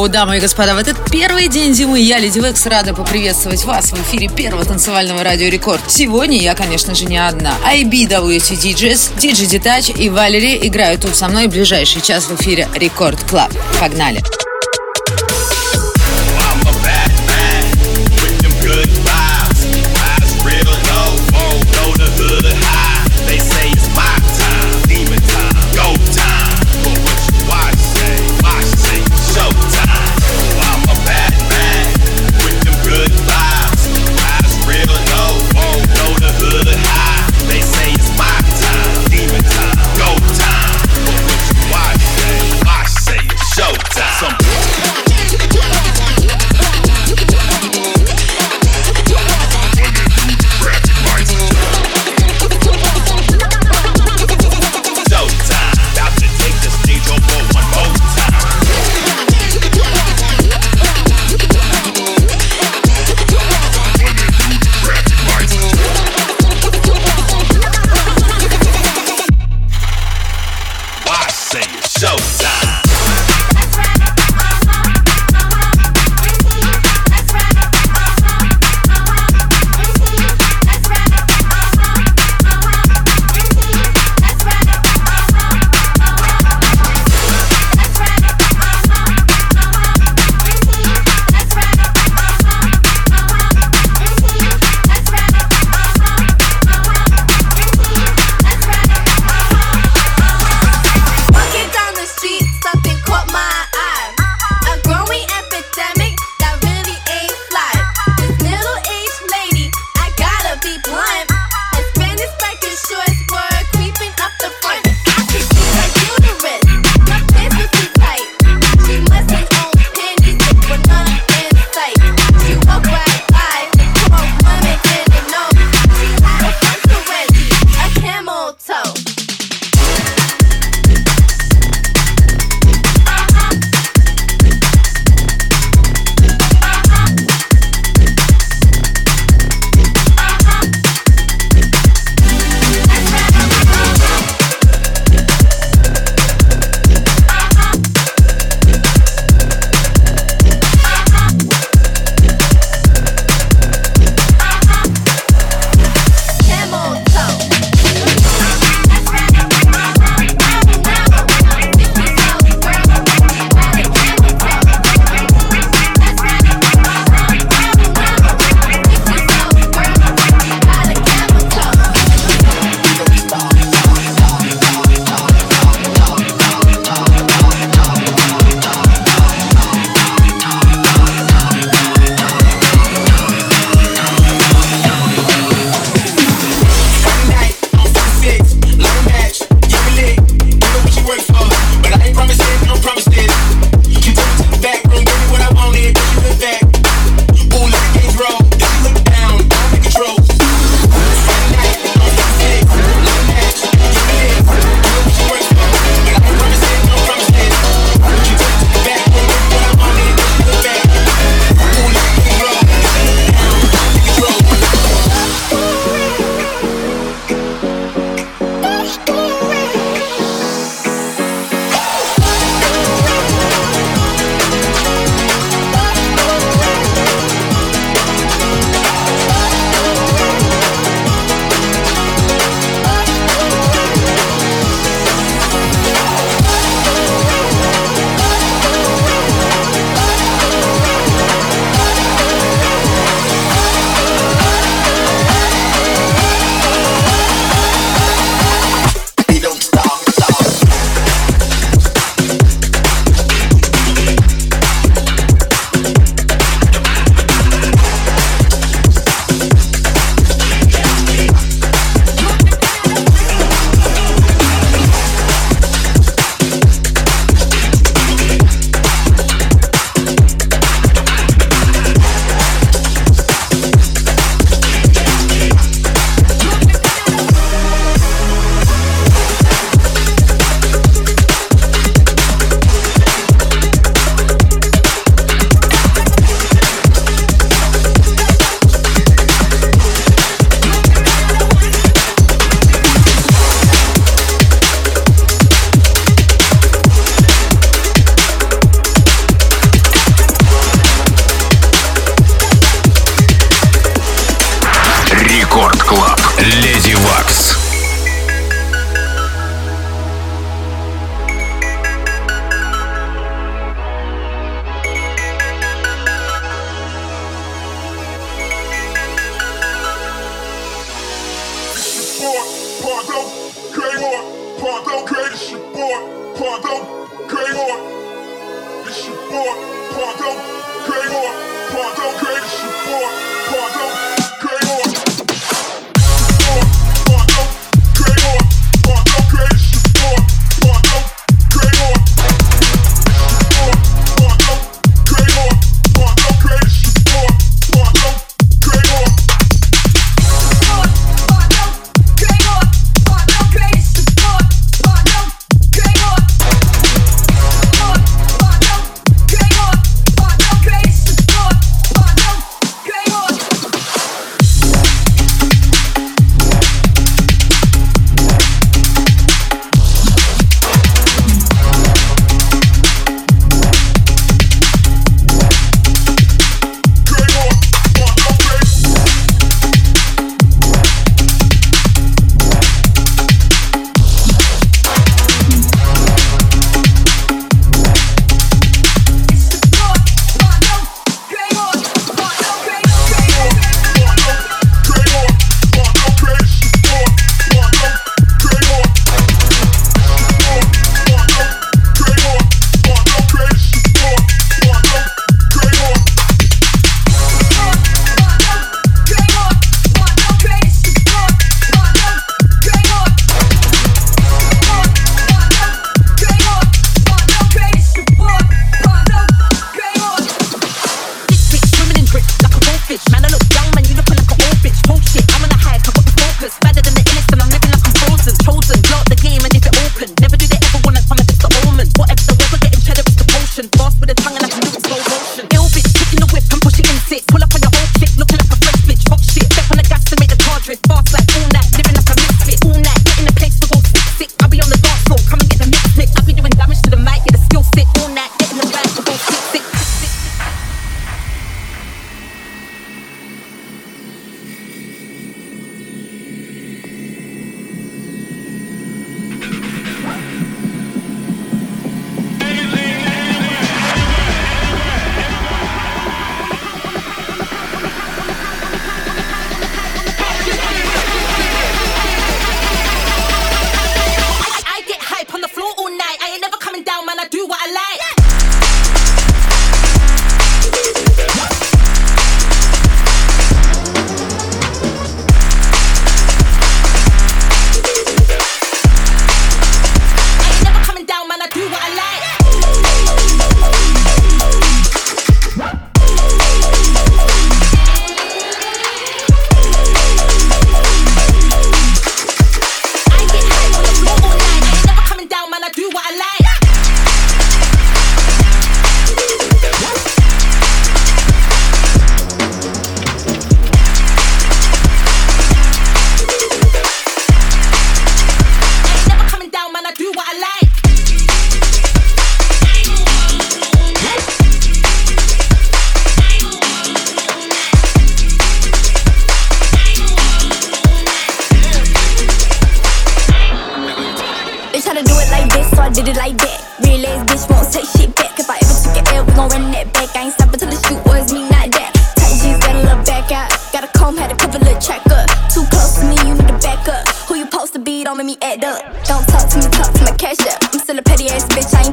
Ого-го, дамы и господа, в этот первый день зимы я, Lady Waks, рада поприветствовать вас в эфире первого танцевального радио Рекорд. Сегодня я, конечно же, не одна. IBWT DJs, DJ Detach и Валери играют тут со мной ближайший час в эфире Record Club. Погнали! Some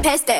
패스트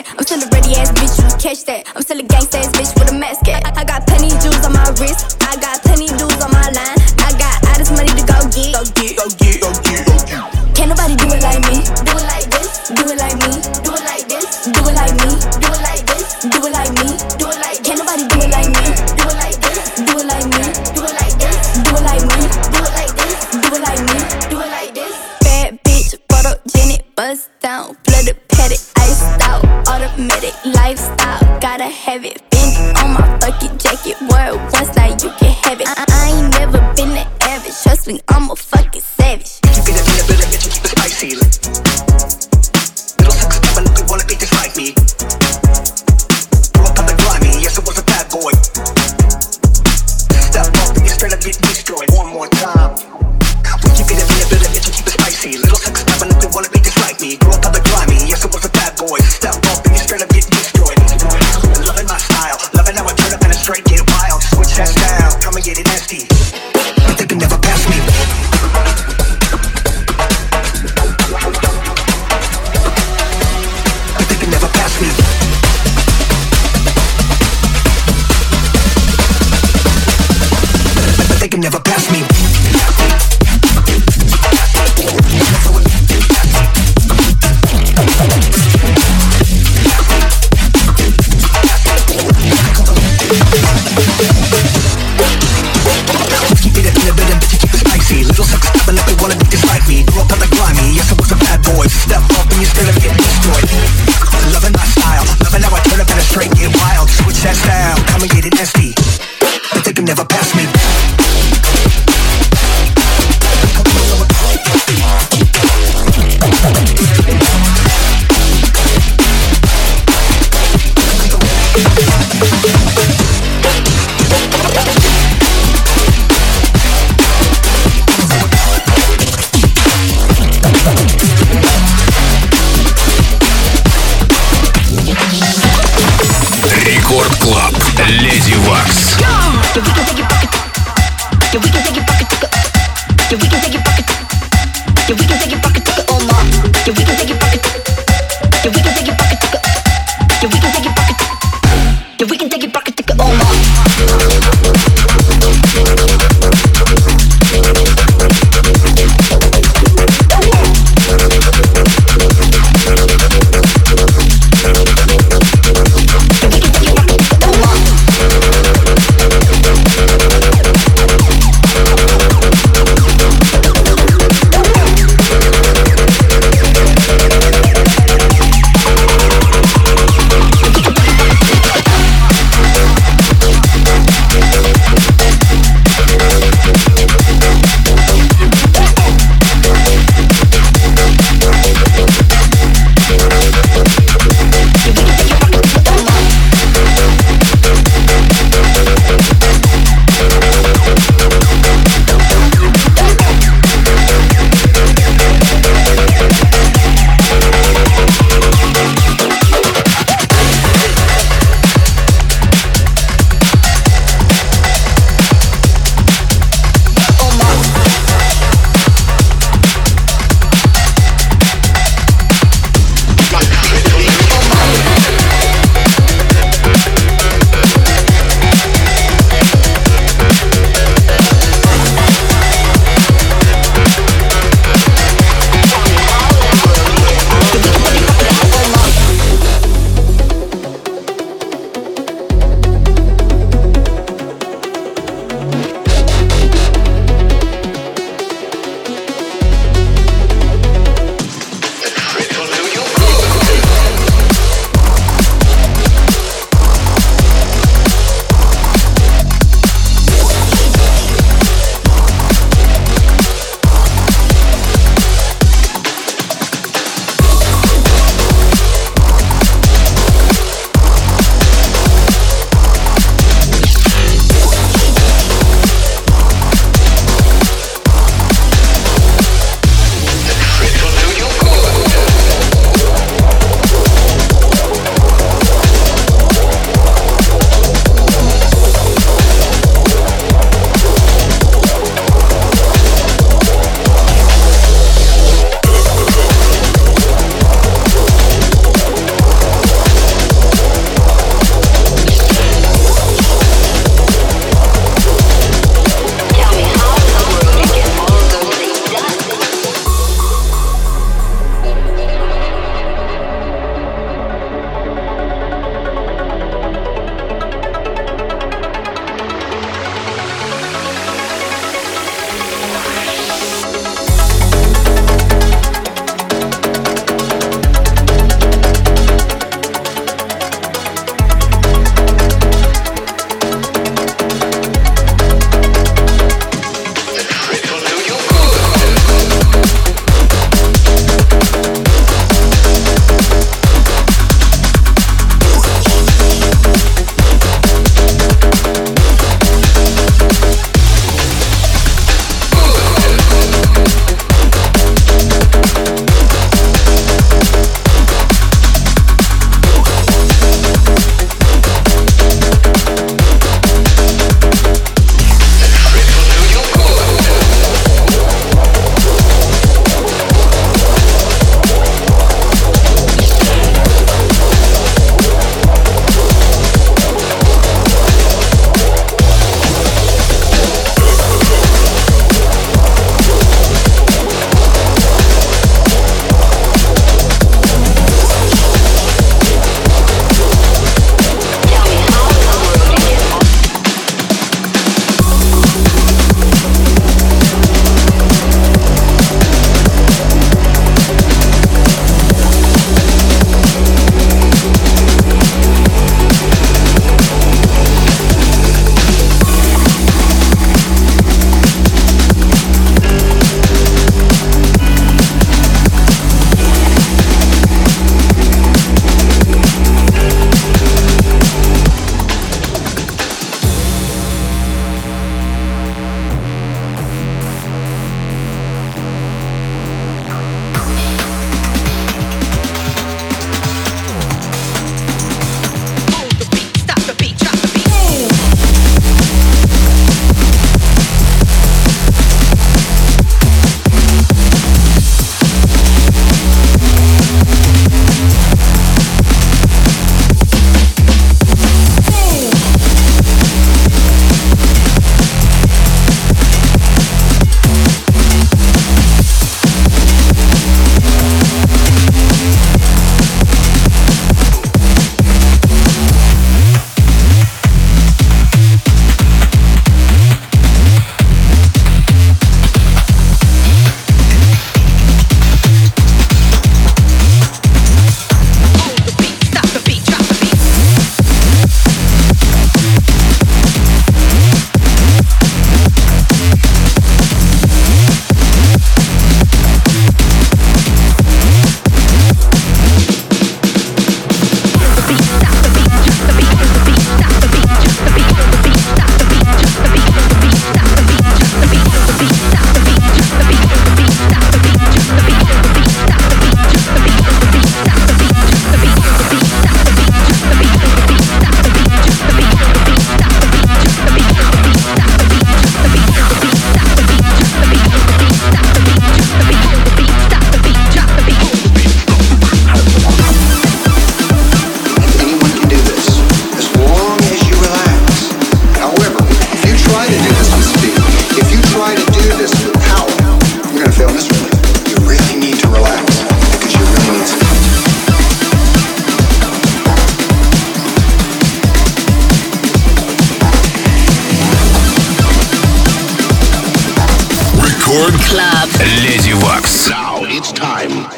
Record Club. Леди Вакс. Now it's time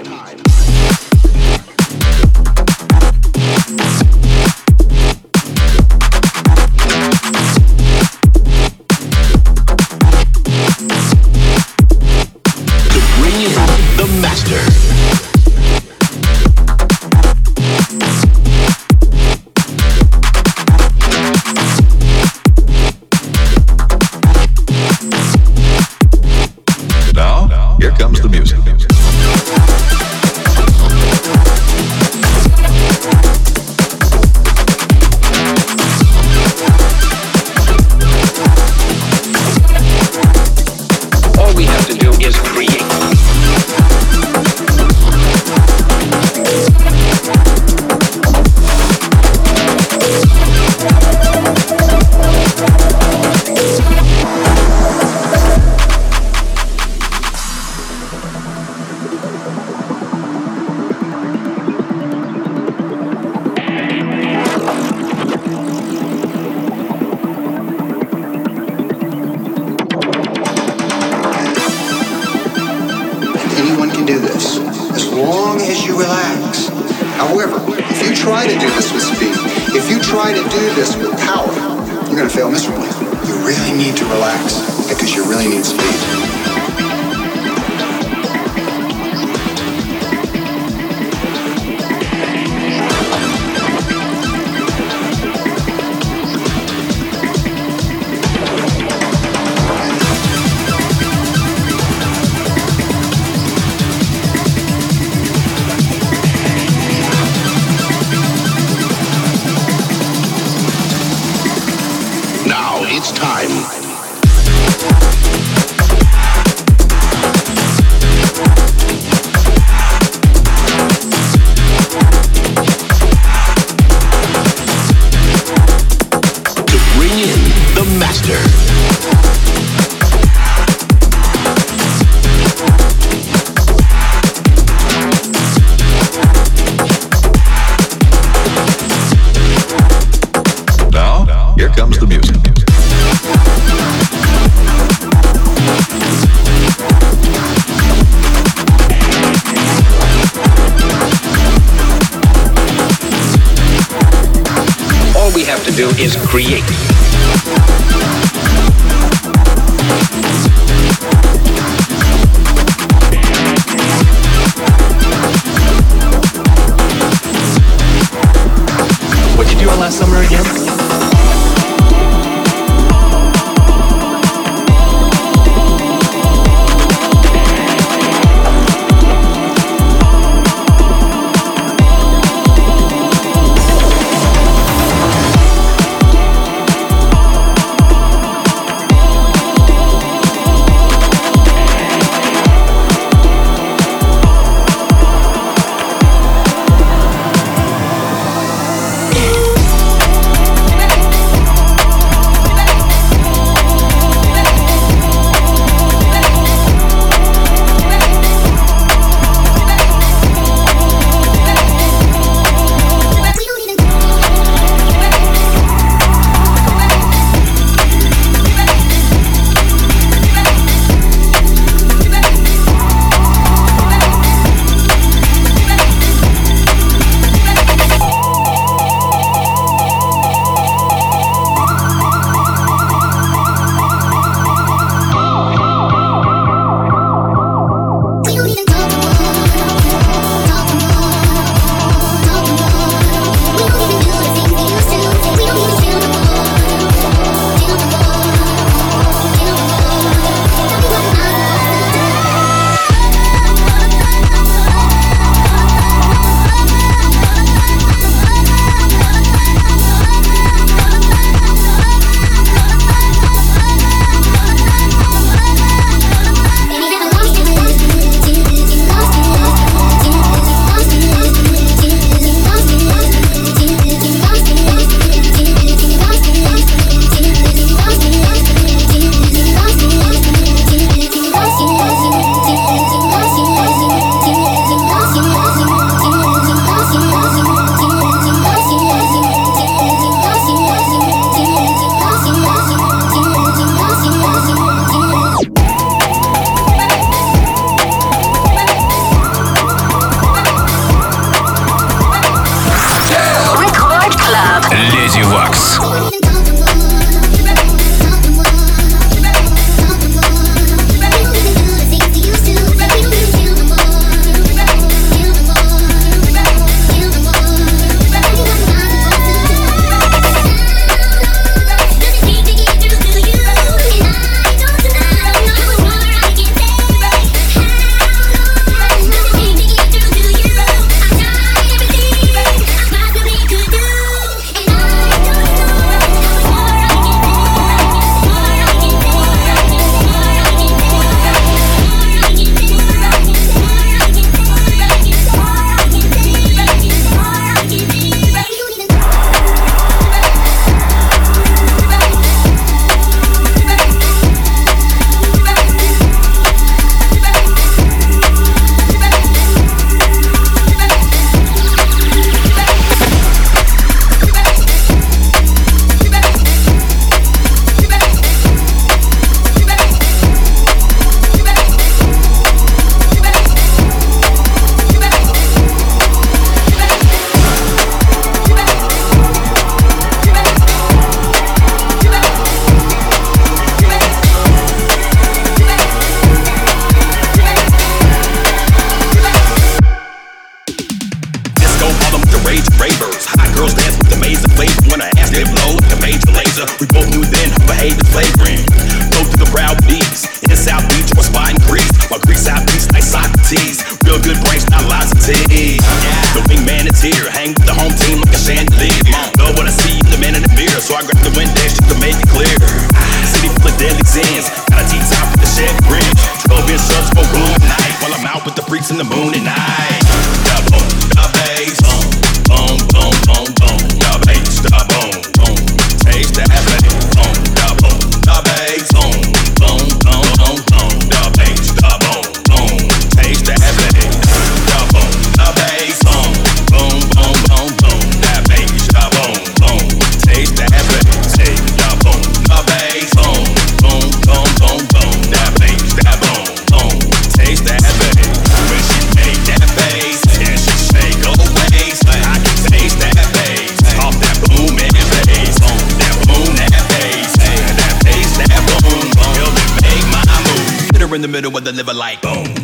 deliver like boom.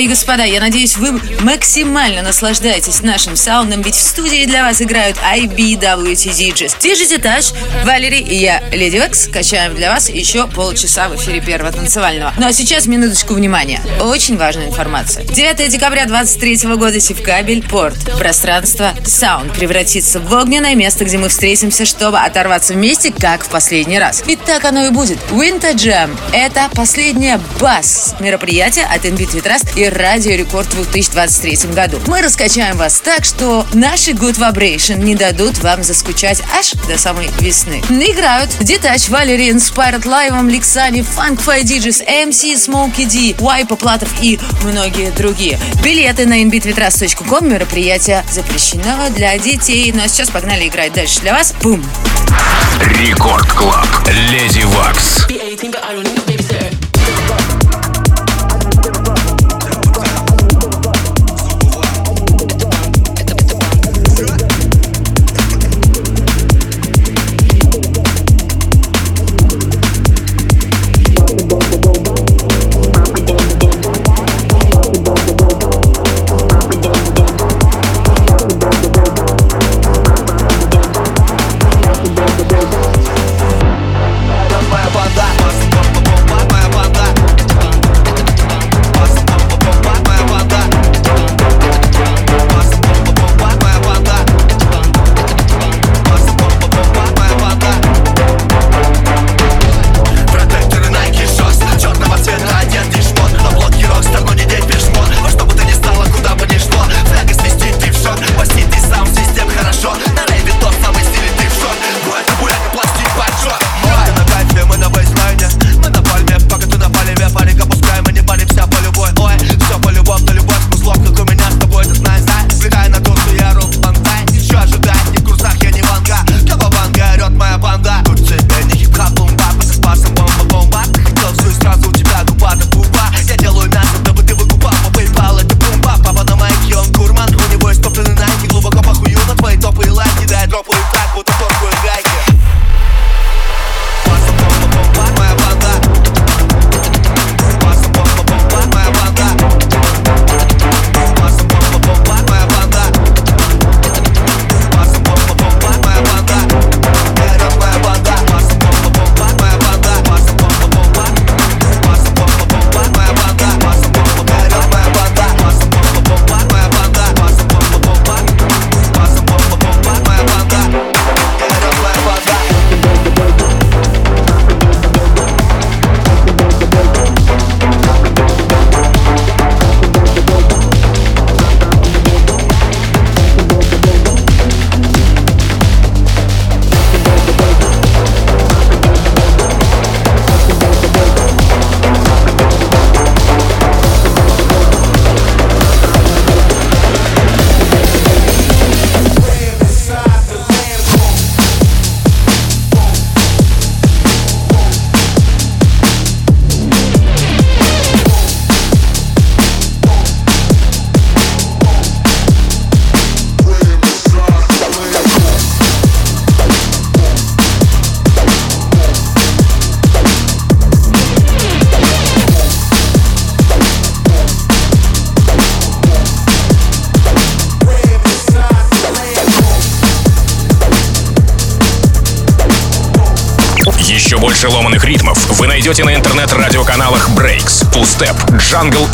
и господа, я надеюсь, вы максимально наслаждаетесь нашим саундом, ведь в студии для вас играют IBWT DJs. же этаж, Валерий и я, Леди Векс, качаем для вас еще полчаса в эфире первого танцевального. Ну а сейчас минуточку внимания. Очень важная информация. 9 декабря 23 года Севкабель, порт, пространство, саунд превратится в огненное место, где мы встретимся, чтобы оторваться вместе, как в последний раз. И так оно и будет. Winter Jam — это последняя бас мероприятие от NBT Trust и Радио Рекорд в 2023 году. Мы раскачаем вас так, что наши Good Vibration не дадут вам заскучать аж до самой весны. Играют Детач, Валерий Inspired Лайвом, Ликсани, Funk Fire DJs, MC, Smokey D, Вайпа Платов и многие другие. Билеты на inbeatwetrust.com мероприятие запрещено для детей. Ну а сейчас погнали играть дальше для вас. Бум! Record Club. Lady Waks. Be 18, but I don't need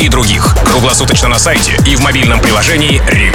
и других. Круглосуточно на сайте и в мобильном приложении Record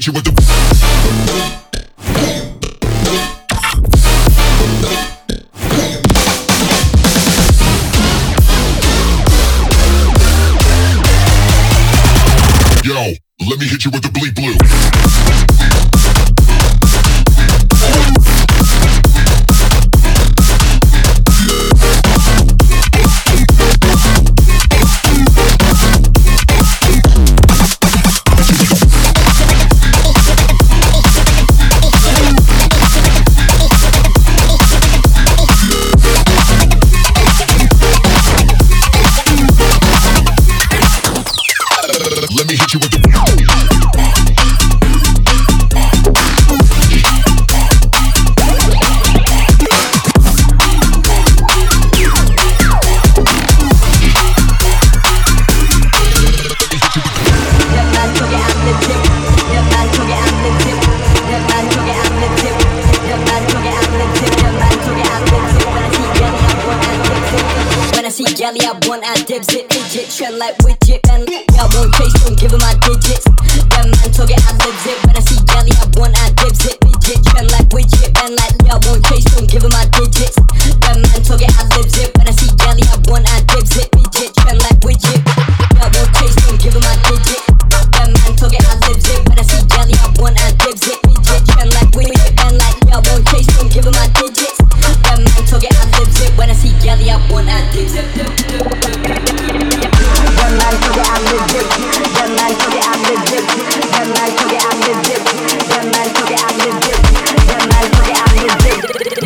hit you with the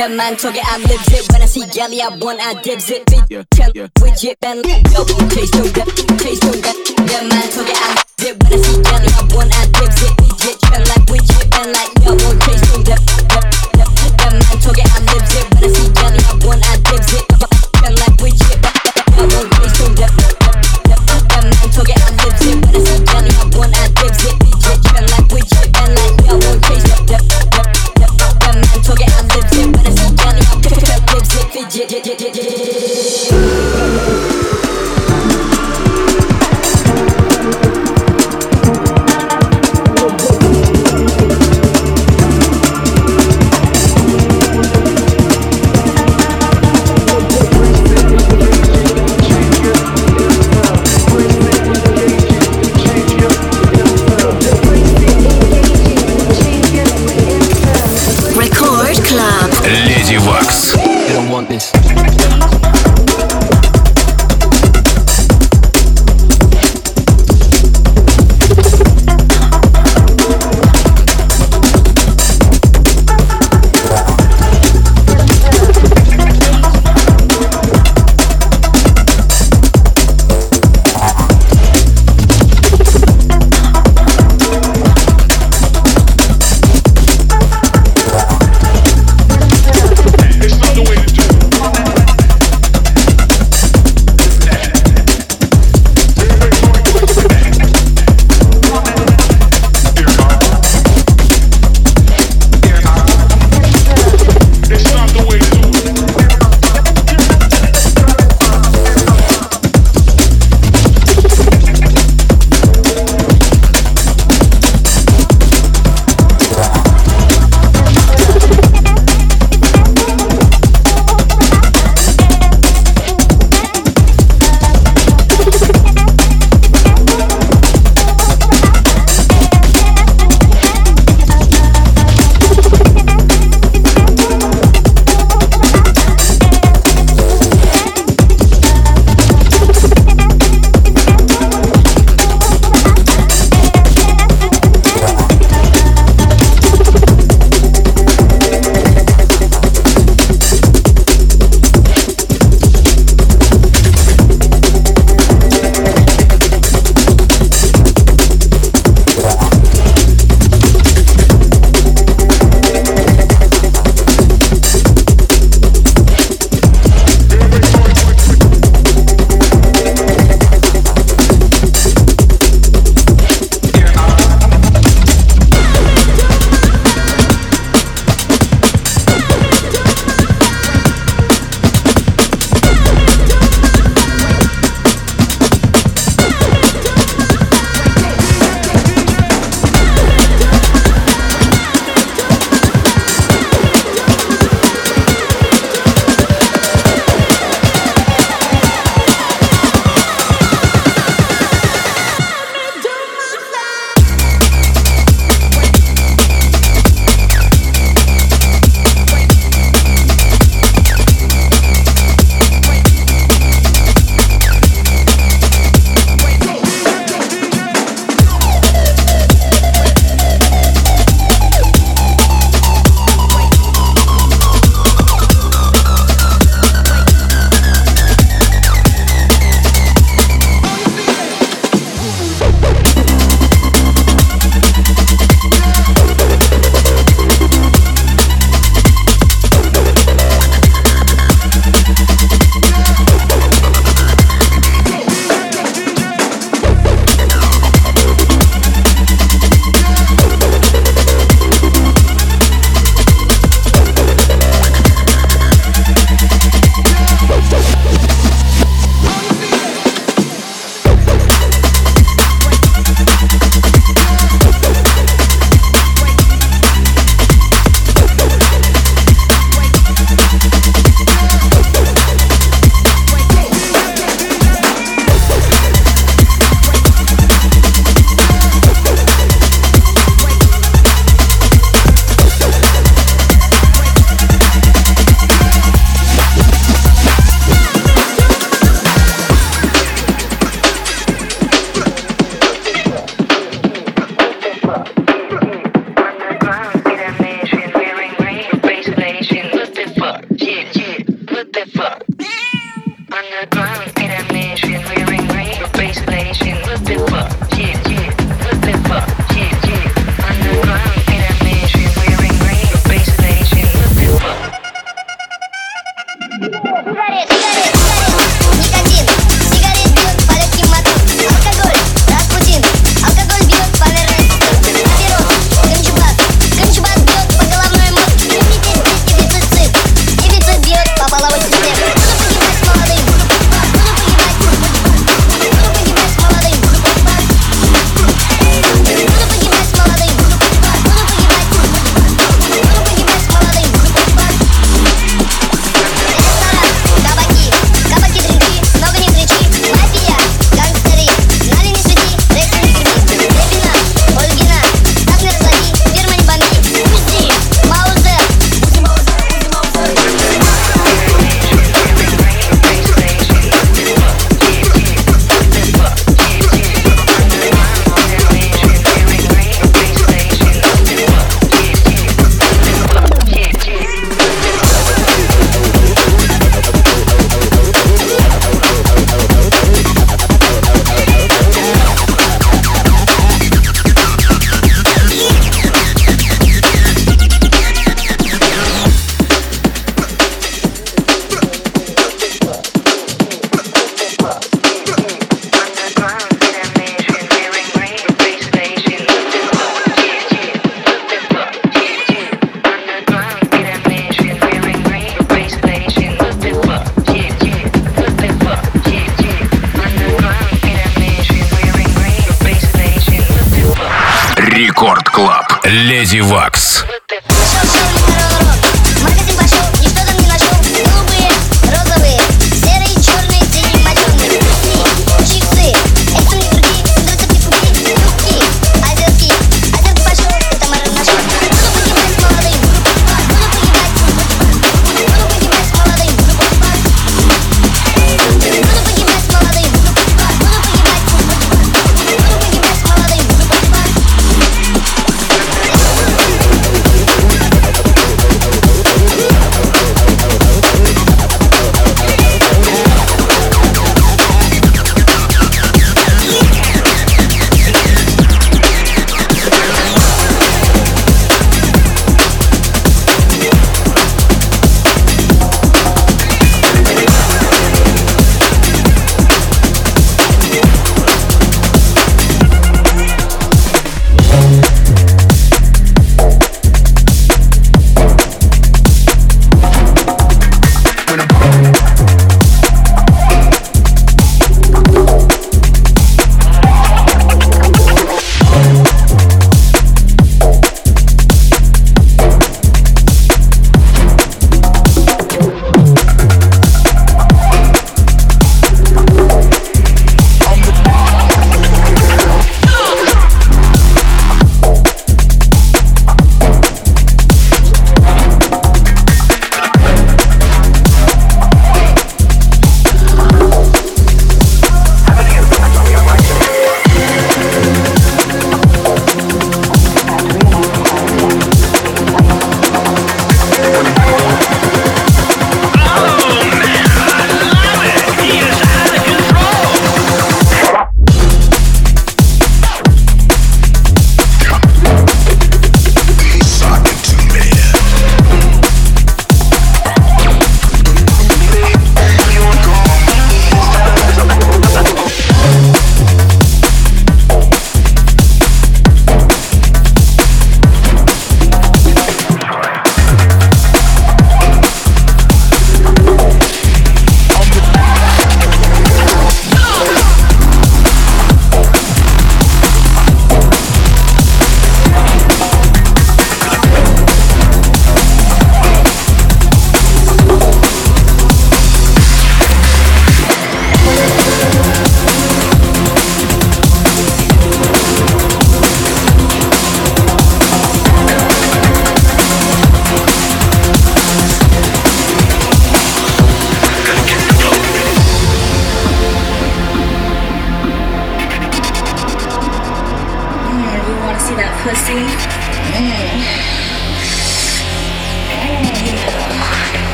That man talking, I live it. When I see galley, I want, I dibs it. Bitch, Yeah, tell yeah. with it, Ben. Yo, taste no that, taste no that. That man talking, I live it. When I see galley, I want, I dibs it.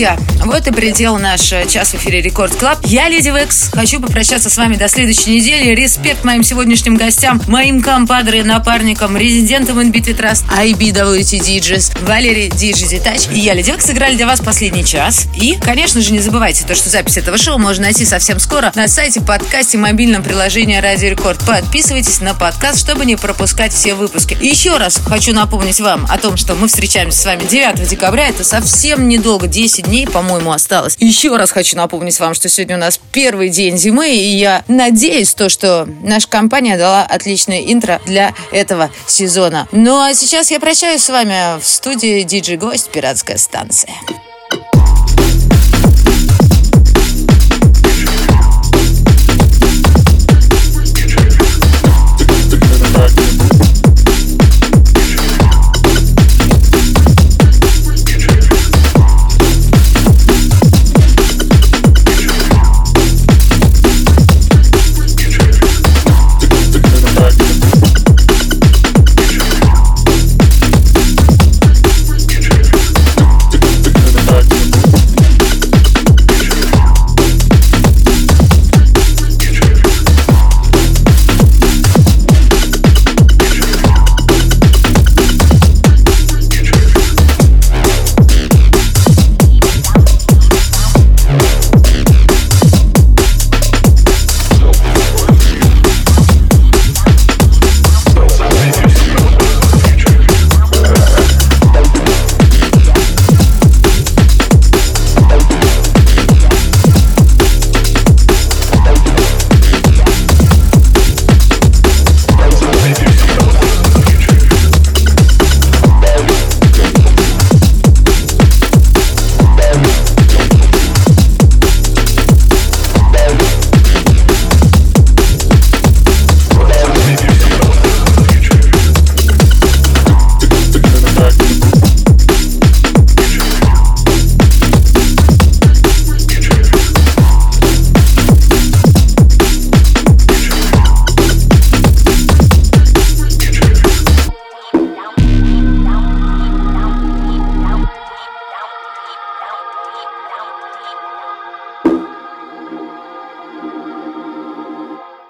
Друзья, вот и прилетел наш э, час в эфире Record Club. Я Lady Waks. Хочу попрощаться с вами до следующей недели. Респект моим сегодняшним гостям, моим компадре, напарникам, резидентам NBT Trust, IBWT DJs, Валерий DJ Detach и я, Lady Waks, сыграли для вас последний час. И, конечно же, не забывайте то, что запись этого шоу можно найти совсем скоро на сайте, подкасте, мобильном приложении Радио Рекорд. Подписывайтесь на подкаст, чтобы не пропускать все выпуски. И еще раз хочу напомнить вам о том, что мы встречаемся с вами 9 декабря. Это совсем недолго, 10 дней, по-моему, осталось. Еще раз хочу напомнить вам, что сегодня у нас первый день зимы, и я надеюсь, то, что наша компания дала отличное интро для этого сезона. Ну а сейчас я прощаюсь с вами в студии диджей Гость, пиратская станция.